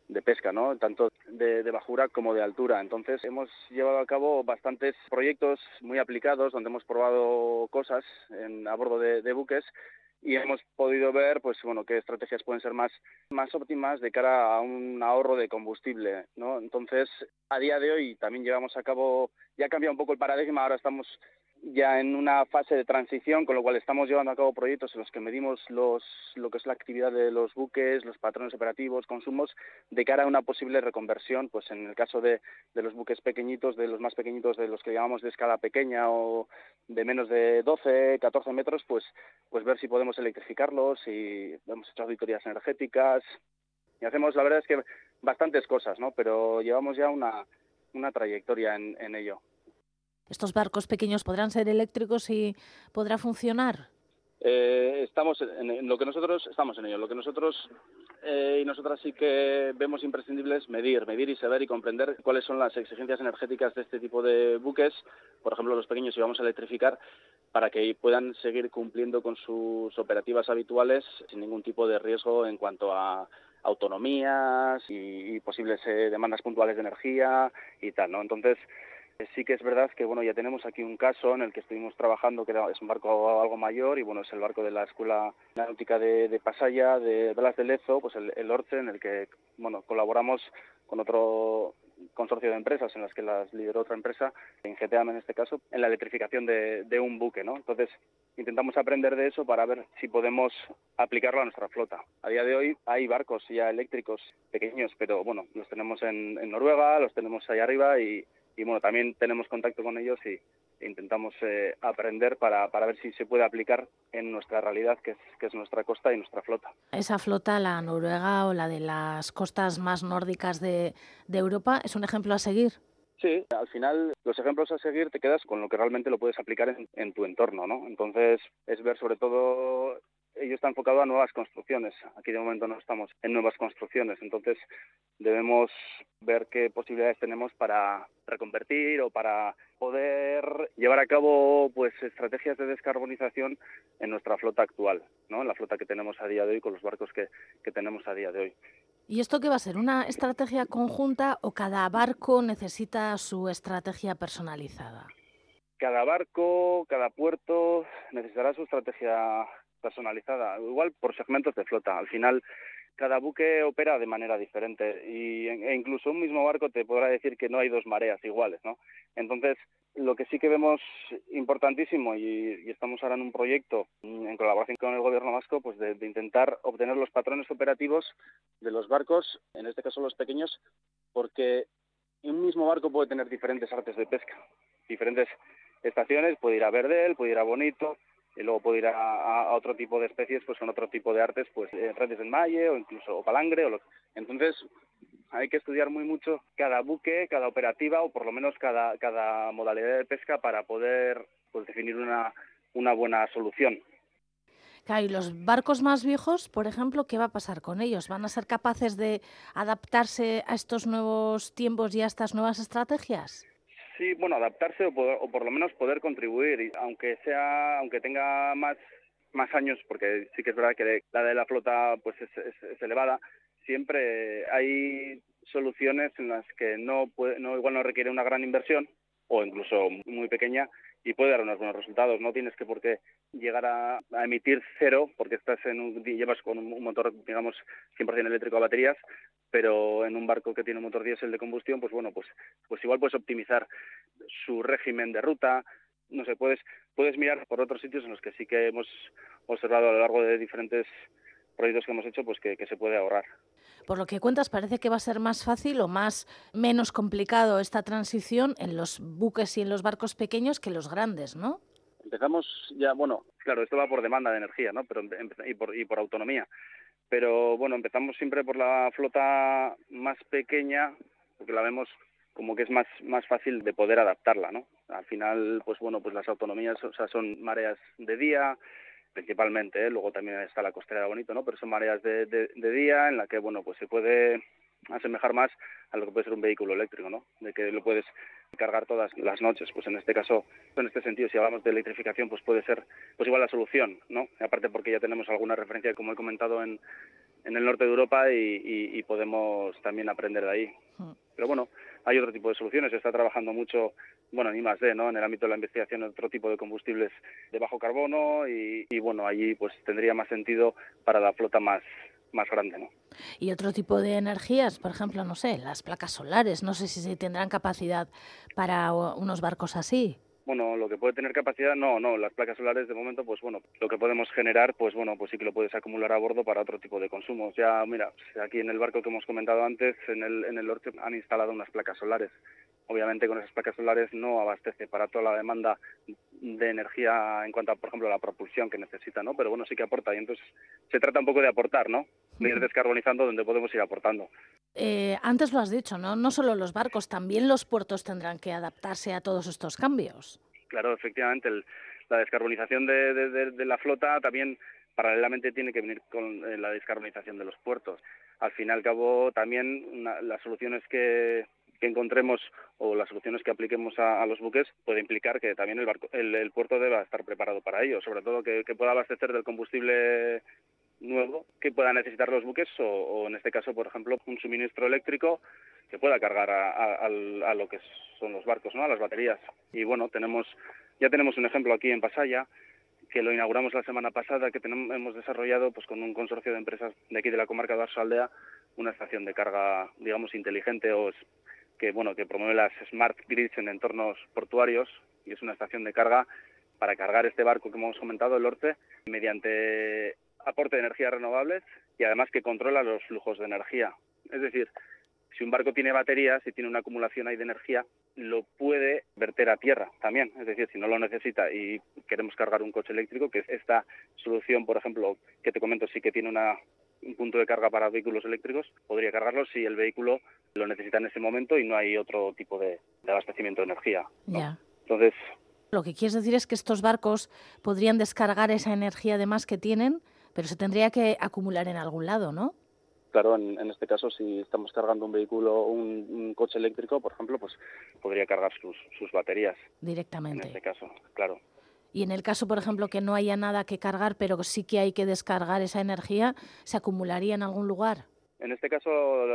de pesca, ¿no? tanto de, de, bajura como de altura. Entonces hemos llevado a cabo bastantes proyectos muy aplicados donde hemos probado cosas en, a bordo de, de buques y hemos podido ver pues bueno qué estrategias pueden ser más más óptimas de cara a un ahorro de combustible no entonces a día de hoy también llevamos a cabo ya ha cambiado un poco el paradigma ahora estamos ya en una fase de transición, con lo cual estamos llevando a cabo proyectos en los que medimos los, lo que es la actividad de los buques, los patrones operativos, consumos, de cara a una posible reconversión, pues en el caso de, de los buques pequeñitos, de los más pequeñitos, de los que llamamos de escala pequeña o de menos de 12, 14 metros, pues, pues ver si podemos electrificarlos y hemos hecho auditorías energéticas y hacemos, la verdad es que bastantes cosas, ¿no? Pero llevamos ya una, una trayectoria en, en ello. ¿Estos barcos pequeños podrán ser eléctricos y podrá funcionar? Eh, estamos en, lo que nosotros estamos en ello. Lo que nosotros eh, y nosotras sí que vemos imprescindible es medir, medir y saber y comprender cuáles son las exigencias energéticas de este tipo de buques. Por ejemplo, los pequeños si vamos a electrificar para que puedan seguir cumpliendo con sus operativas habituales sin ningún tipo de riesgo en cuanto a autonomías y, y posibles eh, demandas puntuales de energía y tal, ¿no? Entonces, Sí que es verdad que bueno ya tenemos aquí un caso en el que estuvimos trabajando que es un barco algo mayor y bueno es el barco de la Escuela Náutica de, de Pasaya de Blas de Lezo, pues el, el Orce en el que bueno colaboramos con otro consorcio de empresas en las que las lideró otra empresa, en GTAM en este caso, en la electrificación de, un buque, ¿no? Entonces intentamos aprender de eso para ver si podemos aplicarlo a nuestra flota. A día de hoy hay barcos ya eléctricos pequeños, pero bueno los tenemos en, en Noruega, los tenemos ahí arriba y y bueno, también tenemos contacto con ellos y intentamos eh, aprender para, para, ver si se puede aplicar en nuestra realidad, que es, que es nuestra costa y nuestra flota. Esa flota, la noruega o la de las costas más nórdicas de, de Europa, ¿es un ejemplo a seguir? Sí, al final los ejemplos a seguir te quedas con lo que realmente lo puedes aplicar en, en tu entorno, ¿no? Entonces es ver sobre todo ello está enfocado a nuevas construcciones. Aquí de momento no estamos en nuevas construcciones, entonces debemos ver qué posibilidades tenemos para reconvertir o para poder llevar a cabo pues estrategias de descarbonización en nuestra flota actual, ¿no? En la flota que tenemos a día de hoy con los barcos que, que tenemos a día de hoy. ¿Y esto qué va a ser? ¿Una estrategia conjunta o cada barco necesita su estrategia personalizada? Cada barco, cada puerto necesitará su estrategia personalizada, igual por segmentos de flota. Al final, cada buque opera de manera diferente y, e incluso un mismo barco te podrá decir que no hay dos mareas iguales, ¿no? Entonces, lo que sí que vemos importantísimo y, y estamos ahora en un proyecto en colaboración con el gobierno vasco, pues de, de intentar obtener los patrones operativos de los barcos, en este caso los pequeños, porque un mismo barco puede tener diferentes artes de pesca, diferentes estaciones, puede ir a Verdel, puede ir a Bonito, y luego puede ir a, otro tipo de especies pues con otro tipo de artes pues eh, redes de malle o incluso o palangre o lo... entonces hay que estudiar muy mucho cada buque cada operativa o por lo menos cada cada modalidad de pesca para poder pues definir una una buena solución Claro, y los barcos más viejos, por ejemplo, ¿qué va a pasar con ellos? ¿Van a ser capaces de adaptarse a estos nuevos tiempos y a estas nuevas estrategias? Sí, bueno, adaptarse o, por lo menos poder contribuir, y aunque sea, aunque tenga más más años, porque sí que es verdad que la de la flota pues es, es, es elevada, siempre hay soluciones en las que no, puede, no igual no requiere una gran inversión o incluso muy pequeña y puede dar unos buenos resultados. No tienes que por qué llegar a, emitir cero porque estás en un, llevas con un motor, digamos, 100% eléctrico a baterías, pero en un barco que tiene un motor diésel de combustión, pues bueno, pues, pues igual puedes optimizar su régimen de ruta, no sé, puedes, puedes mirar por otros sitios en los que sí que hemos observado a lo largo de diferentes proyectos que hemos hecho, pues que se puede ahorrar. Por lo que cuentas, parece que va a ser más fácil o más menos complicado esta transición en los buques y en los barcos pequeños que los grandes, ¿no? Empezamos ya, bueno, claro, esto va por demanda de energía, ¿no? Pero y por, y por autonomía. Pero bueno, empezamos siempre por la flota más pequeña, porque la vemos como que es más más fácil de poder adaptarla, ¿no? Al final, pues bueno, pues las autonomías, o sea, son mareas de día, principalmente, ¿eh? luego también está la costera Bonito, ¿no? Pero son mareas de, de, de, día en la que, bueno, pues se puede asemejar más a lo que puede ser un vehículo eléctrico, ¿no? De que lo puedes cargar todas las noches. Pues en este caso, en este sentido, si hablamos de electrificación, pues puede ser pues igual la solución, ¿no? Aparte porque ya tenemos alguna referencia, como he comentado, en, en el norte de Europa y, podemos también aprender de ahí. Hmm. Pero bueno, hay otro tipo de soluciones. Se está trabajando mucho, bueno, más de, ¿no? En el ámbito de la investigación, otro tipo de combustibles de bajo carbono y, y bueno, allí pues tendría más sentido para la flota más más grande, ¿no? Y otro tipo de energías, por ejemplo, no sé, las placas solares, no sé si tendrán capacidad para unos barcos así. Bueno, lo que puede tener capacidad, no, no, las placas solares de momento, pues bueno, lo que podemos generar, pues bueno, pues sí que lo puedes acumular a bordo para otro tipo de consumos. Ya, mira, aquí en el barco que hemos comentado antes, en el, en el norte han instalado unas placas solares. Obviamente con esas placas solares no abastece para toda la demanda de energía en cuanto a, por ejemplo, la propulsión que necesita, ¿no? Pero bueno, sí que aporta y entonces se trata un poco de aportar, ¿no? De ir descarbonizando donde podemos ir aportando. Eh, antes lo has dicho, ¿no? No solo los barcos, también los puertos tendrán que adaptarse a todos estos cambios. Claro, efectivamente, la descarbonización de, la flota también paralelamente tiene que venir con eh, la descarbonización de los puertos. Al fin y al cabo, también las soluciones que, encontremos o las soluciones que apliquemos a, los buques puede implicar que también el, barco, el, puerto deba estar preparado para ello, sobre todo que, pueda abastecer del combustible nuevo que puedan necesitar los buques o, en este caso, por ejemplo, un suministro eléctrico que pueda cargar a, lo que son los barcos, ¿no? a las baterías. Y bueno, tenemos ya tenemos un ejemplo aquí en Pasaya que lo inauguramos la semana pasada, que tenemos, hemos desarrollado pues con un consorcio de empresas de aquí de la comarca de Aldea una estación de carga, digamos, inteligente o que bueno que promueve las smart grids en entornos portuarios y es una estación de carga para cargar este barco que hemos comentado, el Orte, mediante aporte de energías renovables y además que controla los flujos de energía. Es decir, si un barco tiene baterías y tiene una acumulación ahí de energía, lo puede verter a tierra también. Es decir, si no lo necesita y queremos cargar un coche eléctrico, que esta solución, por ejemplo, que te comento, sí que tiene una, un punto de carga para vehículos eléctricos, podría cargarlo si el vehículo lo necesita en ese momento y no hay otro tipo de, abastecimiento de energía. Entonces. Lo que quieres decir es que estos barcos podrían descargar esa energía de más que tienen, pero se tendría que acumular en algún lado, ¿no? Claro, en, este caso, si estamos cargando un vehículo, un, un coche eléctrico, por ejemplo, pues podría cargar sus, sus baterías. Directamente. En este caso, claro. Y en el caso, por ejemplo, que no haya nada que cargar, pero sí que hay que descargar esa energía, ¿se acumularía en algún lugar? En este caso,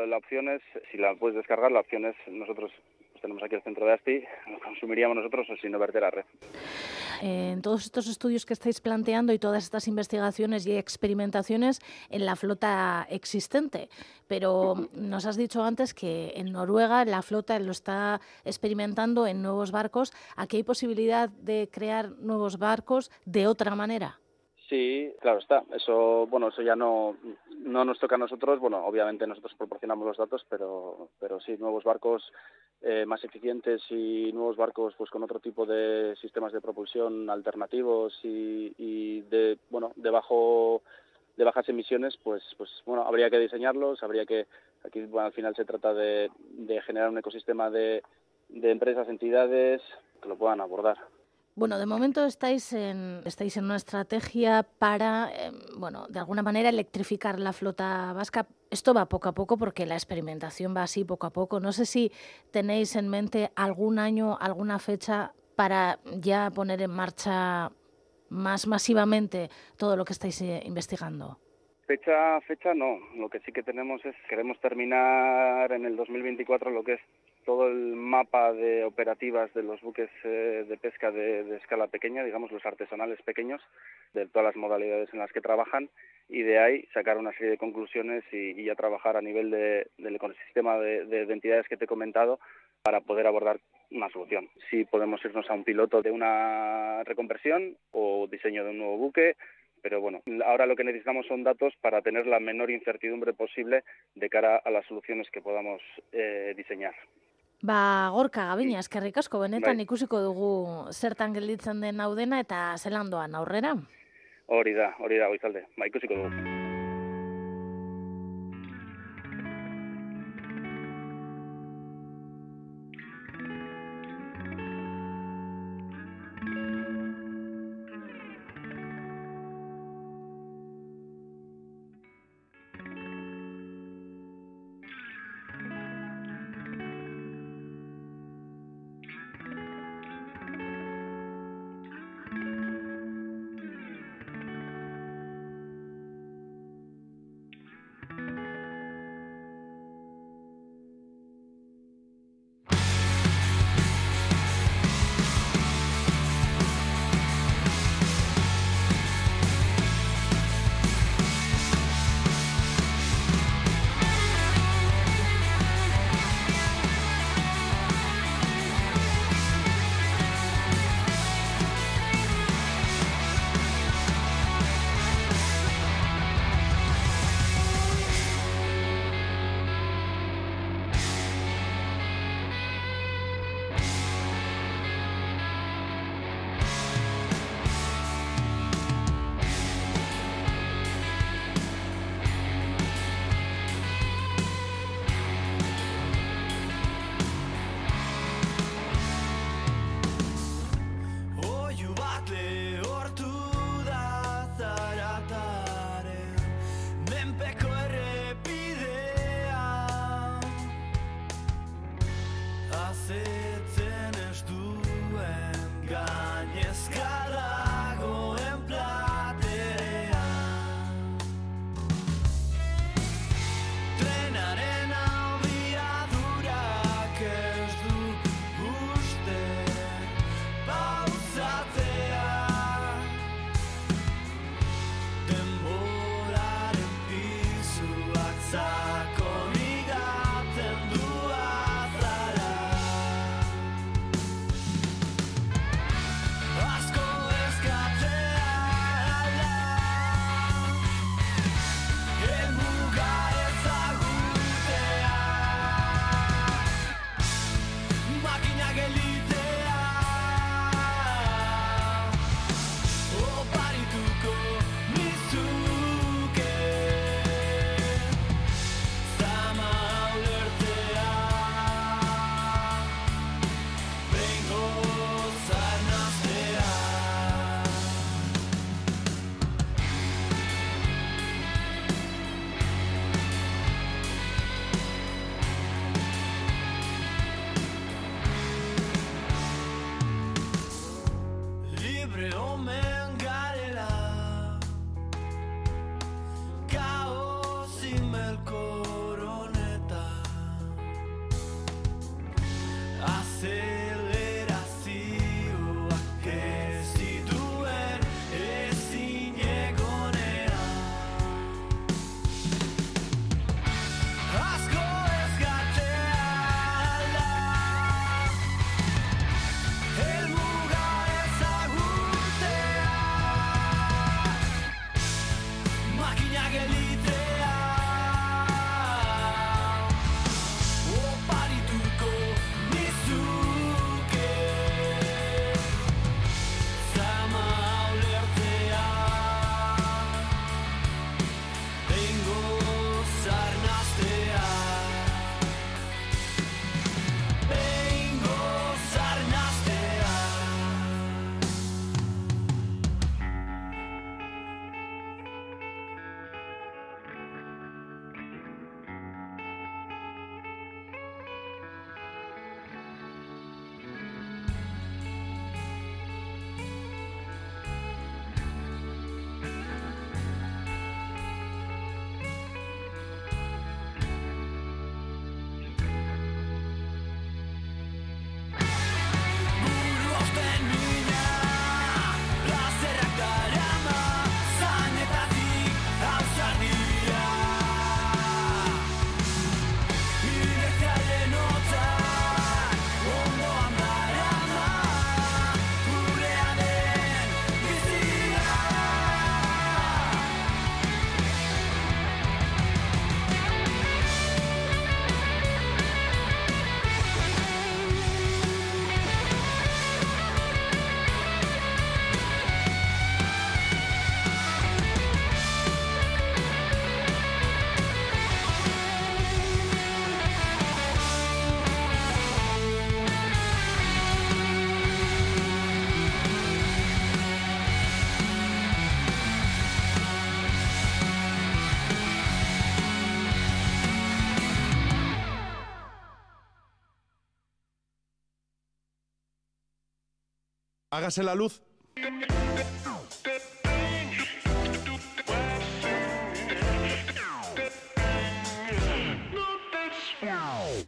la opción es, si la puedes descargar, la opción es nosotros pues tenemos aquí el centro de ASTI, lo consumiríamos nosotros o sin verter a red. En todos estos estudios que estáis planteando y todas estas investigaciones y experimentaciones en la flota existente, pero nos has dicho antes que en Noruega la flota lo está experimentando en nuevos barcos. ¿Aquí hay posibilidad de crear nuevos barcos de otra manera? Sí, claro está. Eso, bueno, eso ya no, no nos toca a nosotros. Bueno, obviamente nosotros proporcionamos los datos, pero, pero sí, nuevos barcos eh, más eficientes y nuevos barcos, pues con otro tipo de sistemas de propulsión alternativos y, y de, bueno, de bajo, de bajas emisiones, pues, pues bueno, habría que diseñarlos, habría que, aquí bueno, al final se trata de, de generar un ecosistema de, de empresas, entidades que lo puedan abordar. Bueno, de momento estáis en, estáis en una estrategia para, em, bueno, de alguna manera electrificar la flota vasca. Esto va poco a poco porque la experimentación va así poco a poco. No sé si tenéis en mente algún año, alguna fecha para ya poner en marcha más masivamente todo lo que estáis eh, investigando. Fecha, fecha no. Lo que sí que tenemos es queremos terminar en el 2024 lo que es todo el mapa de operativas de los buques eh, de pesca de, escala pequeña, digamos los artesanales pequeños, de todas las modalidades en las que trabajan y de ahí sacar una serie de conclusiones y, ya trabajar a nivel del ecosistema de, de, entidades que te he comentado para poder abordar una solución. Si podemos irnos a un piloto de una reconversión o diseño de un nuevo buque, pero bueno, ahora lo que necesitamos son datos para tener la menor incertidumbre posible de cara a las soluciones que podamos eh, diseñar. Ba, gorka gabina, eskerrik asko, benetan bai. ikusiko dugu zertan gelditzen den hau dena eta zelandoan aurrera. Hori da, hori da, goizalde, ba, ikusiko dugu. Hágase la luz.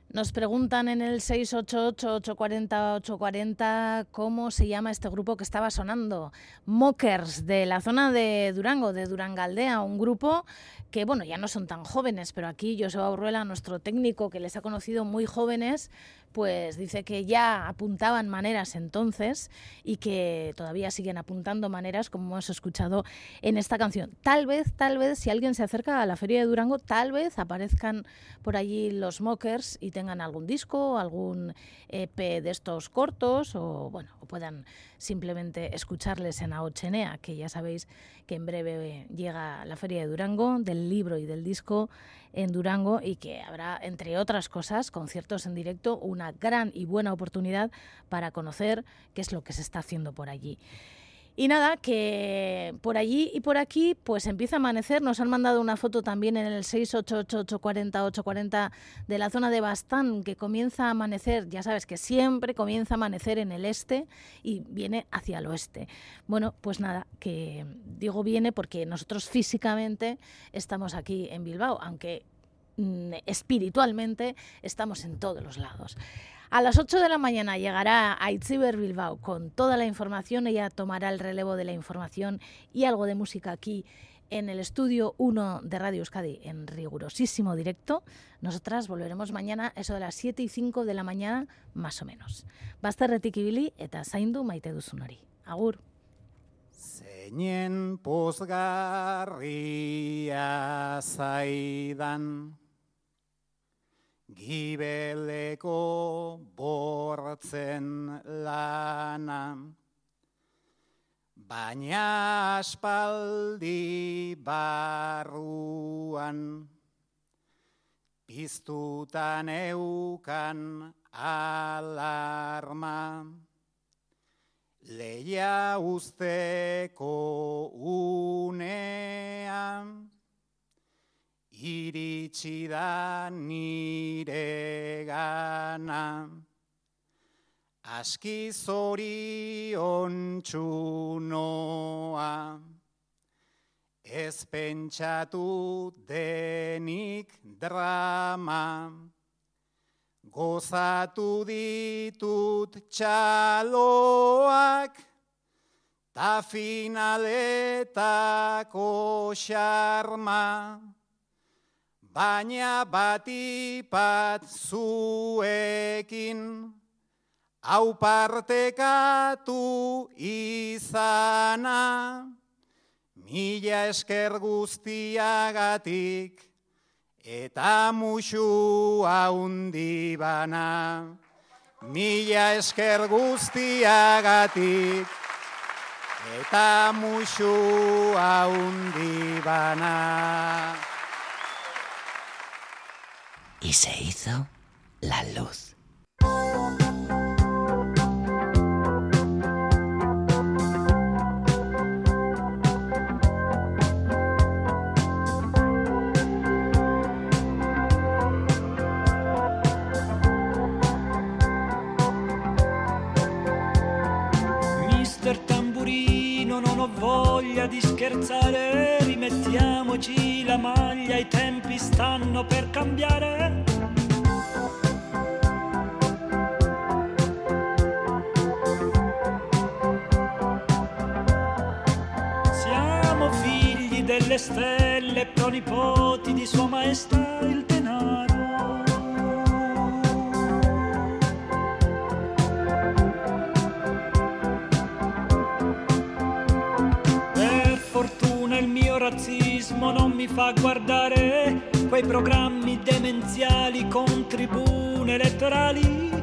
Nos preguntan en el 688-840-840 cómo se llama este grupo que estaba sonando. Mockers, de la zona de Durango, de Durangaldea, un grupo que, bueno, ya no son tan jóvenes, pero aquí Joseba Urruela, nuestro técnico que les ha conocido muy jóvenes, pues dice que ya apuntaban maneras entonces y que todavía siguen apuntando maneras como hemos escuchado en esta canción. Tal vez, tal vez, si alguien se acerca a la feria de Durango, tal vez aparezcan por allí los mockers y tengan algún disco, algún EP de estos cortos o bueno, o puedan simplemente escucharles en Aochenea, que ya sabéis que en breve llega la feria de Durango del libro y del disco en Durango y que habrá, entre otras cosas, conciertos en directo, una gran y buena oportunidad para conocer qué es lo que se está haciendo por allí. Y nada, que por allí y por aquí pues empieza a amanecer. Nos han mandado una foto también en el 688-840-840 de la zona de Bastán que comienza a amanecer. Ya sabes que siempre comienza a amanecer en el este y viene hacia el oeste. Bueno, pues nada, que digo viene porque nosotros físicamente estamos aquí en Bilbao, aunque espiritualmente estamos en todos los lados. A las 8 de la mañana llegará a Itziber Bilbao con toda la información. Ella tomará el relevo de la información y algo de música aquí en el estudio 1 de Radio Euskadi en rigurosísimo directo. Nosotras volveremos mañana, eso de las 7 y 5 de la mañana, más o menos. Bazterretik ibili eta zaindu maite. Agur. Zeinen pozgarria Gibeleko bortz zen lana. Baina aspaldi barruan, piztutan eukan alarma. Leia usteko unean, iritsi da nire gana. Aski zorion txunoa, ez pentsatu denik drama. Gozatu ditut txaloak, ta finaletako xarma, baina batipat zuekin, hau partekatu izana, mila esker guztiagatik, eta musu haundi bana. Mila esker guztiagatik, eta musu haundi bana. Y se hizo la luz. Mister Tamburino, non ho voglia di scherzare, rimettiamoci la maglia, i tempi stanno per cambiare. Siamo figli delle stelle, pronipoti di Sua Maestà il mio razzismo non mi fa guardare quei programmi demenziali con tribune elettorali.